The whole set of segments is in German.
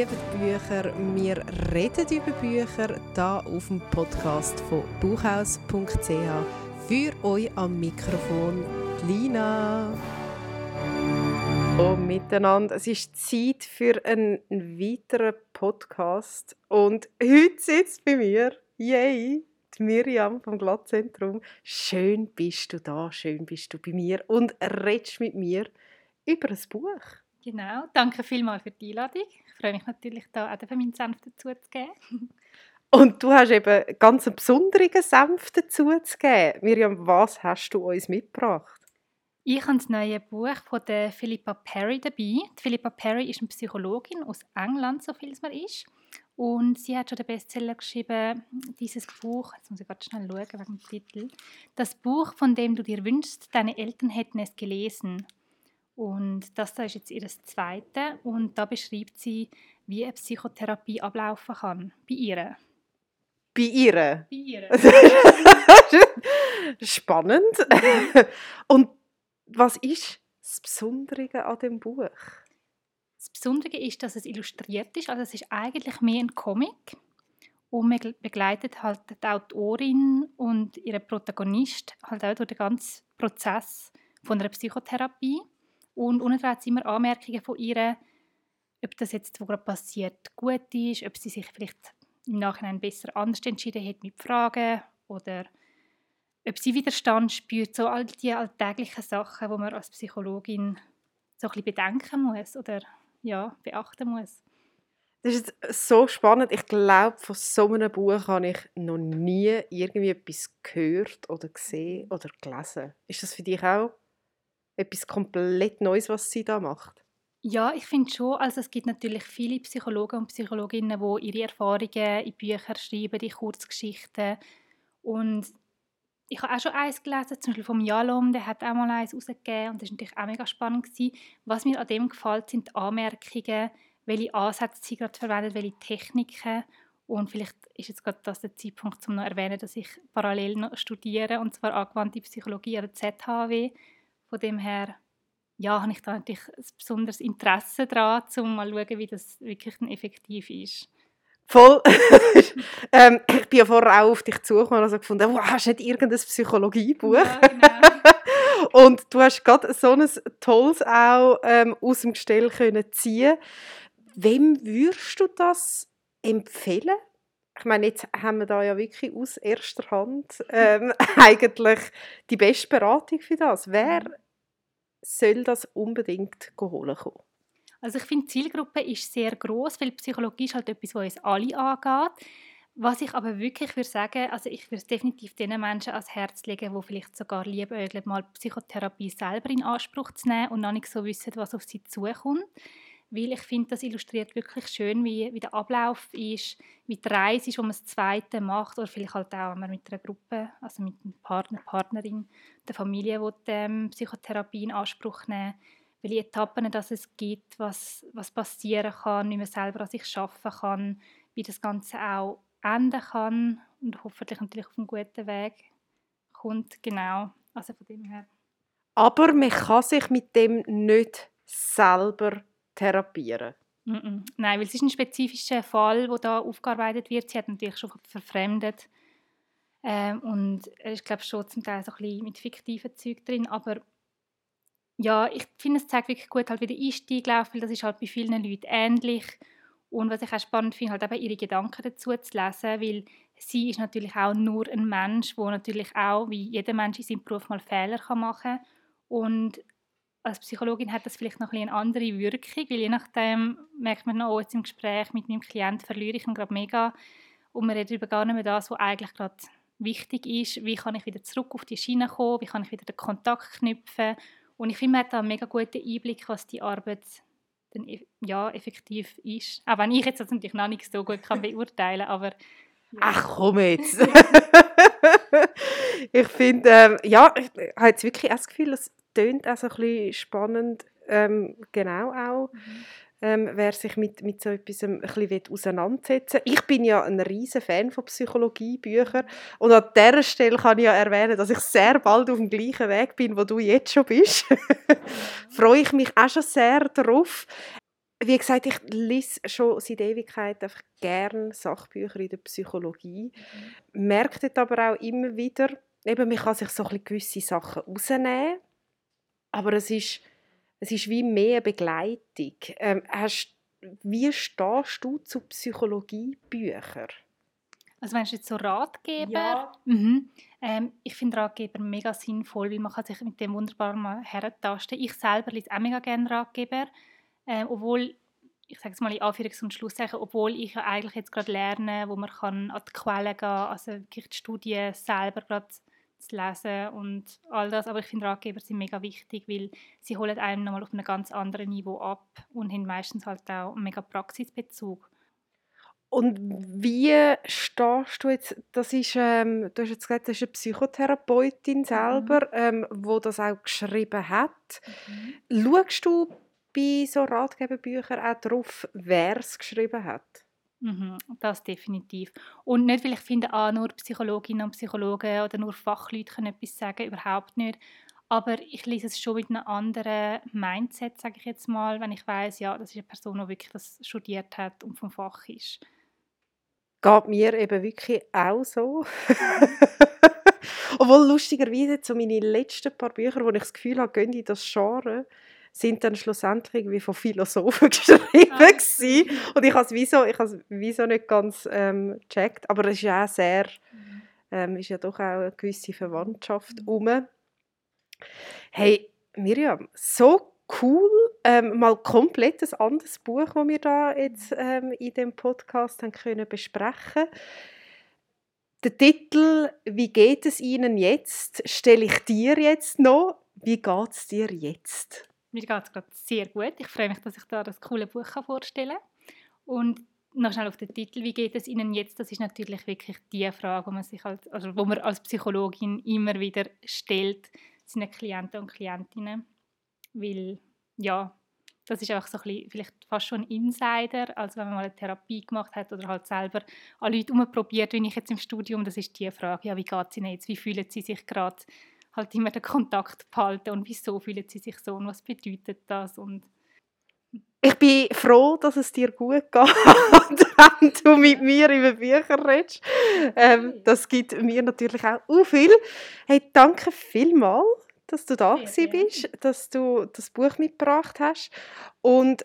lieben Bücher, wir reden über Bücher hier auf dem Podcast von buchhaus.ch. Für euch am Mikrofon Lina. Hallo miteinander, es ist Zeit für einen weiteren Podcast und heute sitzt bei mir, yay, die Miriam vom Glattzentrum. Schön bist du da, schön bist du bei mir und redest mit mir über ein Buch. Genau, danke vielmals für die Einladung. Ich freue mich natürlich, da auch meinen Senf dazu zu geben. Und du hast eben ganz einen besonderen Senf dazu zu geben. Miriam, was hast du uns mitgebracht? Ich habe das neue Buch von der Philippa Perry dabei. Die Philippa Perry ist eine Psychologin aus England, so viel es mir ist. Und sie hat schon den Bestseller geschrieben, dieses Buch, jetzt muss ich gerade schnell schauen wegen dem Titel, das Buch, von dem du dir wünschst, deine Eltern hätten es gelesen. Und das da ist jetzt ihr zweite und da beschreibt sie, wie eine Psychotherapie ablaufen kann. Bei ihr. Bei ihr? Bei ihr. Spannend. und was ist das Besondere an dem Buch? Das Besondere ist, dass es illustriert ist. Also es ist eigentlich mehr ein Comic. Und man begleitet halt die Autorin und ihren Protagonist halt auch durch den ganzen Prozess von einer Psychotherapie. Und unten dran sind immer Anmerkungen von ihr, ob das jetzt, was gerade passiert, gut ist, ob sie sich vielleicht im Nachhinein besser anders entschieden hat mit Fragen oder ob sie Widerstand spürt, so all die alltäglichen Sachen, wo man als Psychologin so ein bisschen bedenken muss oder ja, beachten muss. Das ist so spannend. Ich glaube, von so einem Buch habe ich noch nie irgendwie etwas gehört oder gesehen oder gelesen. Ist das für dich auch etwas komplett Neues, was sie da macht? Ja, ich finde schon. Also es gibt natürlich viele Psychologen und Psychologinnen, die ihre Erfahrungen in Bücher schreiben, in Kurzgeschichten. Und ich habe auch schon eins gelesen, zum Beispiel vom Jalom, der hat auch mal eins rausgegeben und das war natürlich auch mega spannend. Gewesen. Was mir an dem gefällt, sind die Anmerkungen, welche Ansätze sie gerade verwendet, welche Techniken. Und vielleicht ist jetzt gerade das der Zeitpunkt, um noch zu erwähnen, dass ich parallel noch studiere, und zwar angewandte Psychologie an der ZHW. Von dem her ja, habe ich da natürlich ein besonderes Interesse daran, um mal zu schauen, wie das wirklich effektiv ist. Voll. ähm, ich bin ja vorher auch auf dich zugekommen und habe gefunden, wow, hast du nicht irgendein Psychologiebuch? Ja, genau. und du hast gerade so ein tolles auch ähm, aus dem Gestell können ziehen. Wem würdest du das empfehlen? Ich meine, jetzt haben wir da ja wirklich aus erster Hand ähm, eigentlich die beste Beratung für das. Wer soll das unbedingt holen kommen? Also ich finde, die Zielgruppe ist sehr groß, weil Psychologie ist halt etwas, was uns alle angeht. Was ich aber wirklich würde sagen, also ich würde es definitiv den Menschen ans Herz legen, die vielleicht sogar liebäugeln, mal Psychotherapie selber in Anspruch zu nehmen und noch nicht so wissen, was auf sie zukommt. Weil ich finde, das illustriert wirklich schön, wie, wie der Ablauf ist, wie die Reise ist, wo man das Zweite macht oder vielleicht halt auch, wenn man mit einer Gruppe, also mit einem Partner, Partnerin, der Familie, die ähm, Psychotherapie in Anspruch nehmen welche Etappen dass es gibt, was, was passieren kann, wie man selber an sich arbeiten kann, wie das Ganze auch enden kann und hoffentlich natürlich auf einen guten Weg kommt. Genau, also von dem her. Aber man kann sich mit dem nicht selber therapieren. Nein, weil es ist ein spezifischer Fall, der da aufgearbeitet wird. Sie hat natürlich schon verfremdet ähm, und ist glaube schon zum Teil so ein bisschen mit fiktiven Zeug drin, aber ja, ich finde, es zeigt wirklich gut, halt, wie der Einstieg läuft, weil das ist halt bei vielen Leuten ähnlich. Und was ich auch spannend finde, halt eben ihre Gedanken dazu zu lesen, weil sie ist natürlich auch nur ein Mensch, der natürlich auch, wie jeder Mensch in seinem Beruf mal Fehler machen kann. Und als Psychologin hat das vielleicht noch ein eine andere Wirkung, weil je nachdem merkt man noch, oh, jetzt im Gespräch mit meinem Klienten verliere ich ihn gerade mega und man redet über gar nicht mehr das, was eigentlich gerade wichtig ist. Wie kann ich wieder zurück auf die Schiene kommen? Wie kann ich wieder den Kontakt knüpfen? Und ich finde, man hat da einen mega guten Einblick, was die Arbeit dann ja, effektiv ist. Auch wenn ich jetzt das natürlich noch nicht so gut kann beurteilen kann, aber... Ach komm jetzt! ich finde, ähm, ja, ich habe jetzt wirklich das Gefühl, es tönt auch so ein bisschen spannend, ähm, genau auch. Mhm ähm, wer sich mit, mit so etwas ein bisschen auseinandersetzen will. Ich bin ja ein riesen Fan von Psychologiebüchern und an dieser Stelle kann ich ja erwähnen, dass ich sehr bald auf dem gleichen Weg bin, wo du jetzt schon bist. Freue ich mich auch schon sehr darauf. wie gesagt, ich lese schon seit Ewigkeit einfach gerne Sachbücher in der Psychologie. Mhm. Merke aber auch immer wieder, eben, man kann sich so ein gewisse Sachen rausnehmen, aber es ist, es ist wie mehr Begleitung. Ähm, hast, wie stehst du zu Psychologiebüchern? Also meinst du jetzt so Ratgeber? Ja. Mhm. Ähm, ich finde Ratgeber mega sinnvoll, weil man kann sich mit dem wunderbar mal herentasten. Ich selber lese auch mega gerne Ratgeber, äh, obwohl ich sage es mal in Anführungs- und Schlusszeichen, obwohl ich ja eigentlich jetzt gerade lerne, wo man kann an die Quellen gehen, also wirklich die Studien selber gerade zu lesen und all das. Aber ich finde Ratgeber sind mega wichtig, weil sie holen einem nochmal auf einem ganz anderen Niveau ab und haben meistens halt auch einen mega Praxisbezug. Und wie stehst du jetzt, das ist, ähm, du hast jetzt gesagt, das ist eine Psychotherapeutin mhm. selber, mhm. ähm, wo das auch geschrieben hat. Mhm. Schaust du bei so Ratgeberbüchern auch darauf, wer es geschrieben hat? Mhm, das definitiv. Und nicht, weil ich finde, ah, nur Psychologinnen und Psychologen oder nur Fachleute können etwas sagen, überhaupt nicht. Aber ich lese es schon mit einem anderen Mindset, sage ich jetzt mal, wenn ich weiß, ja, das ist eine Person, die wirklich das studiert hat und vom Fach ist geht mir eben wirklich auch so. Obwohl lustigerweise so meine letzten paar Bücher, wo ich das Gefühl habe, gehen in das Genre, sind dann schlussendlich wie von Philosophen geschrieben ah. und ich habe es wieso, ich habe wieso nicht ganz ähm, gecheckt, aber es ist ja auch sehr, mhm. ähm, ist ja doch auch eine gewisse Verwandtschaft mhm. um. Hey Miriam, so cool, ähm, mal komplett ein anderes Buch, das wir da jetzt ähm, in dem Podcast haben können besprechen. Der Titel "Wie geht es Ihnen jetzt?" stelle ich dir jetzt noch. Wie geht es dir jetzt? Mir geht es gerade sehr gut. Ich freue mich, dass ich da das coole Buch vorstellen kann. Und noch schnell auf den Titel, wie geht es Ihnen jetzt? Das ist natürlich wirklich die Frage, die man sich als, also wo man als Psychologin immer wieder stellt, seinen Klienten und Klientinnen. Weil, ja, das ist einfach so ein bisschen, vielleicht fast schon ein Insider, als wenn man mal eine Therapie gemacht hat oder halt selber an Leute umprobiert, wie ich jetzt im Studium, das ist die Frage, ja, wie geht es Ihnen jetzt, wie fühlen Sie sich gerade, halt immer den Kontakt behalten und wieso fühlen Sie sich so und was bedeutet das und ich bin froh, dass es dir gut geht, wenn du mit mir über Bücher redest. Ähm, das gibt mir natürlich auch viel. Hey, danke vielmals dass du da ja, bist, dass du das Buch mitgebracht hast. Und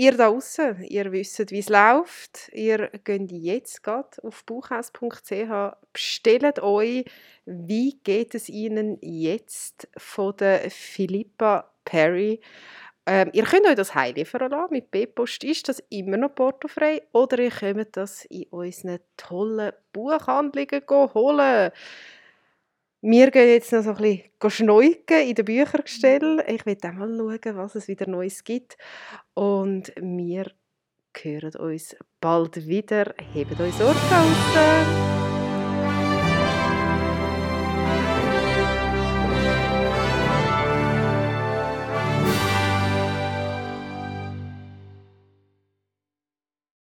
ihr da draußen, ihr wisst, wie es läuft. Ihr geht jetzt gerade auf buchhaus.ch, bestellt euch «Wie geht es Ihnen jetzt?» von der Philippa Perry. Ähm, ihr könnt euch das heimliefern lassen. Mit B-Post ist das immer noch portofrei. Oder ihr könnt das in unseren tollen Buchhandlungen holen. Wir gehen jetzt noch so ein bisschen schneuken in den Büchergestell. Ich will auch mal schauen, was es wieder Neues gibt. Und wir hören uns bald wieder. Hebt euch Sorge aus.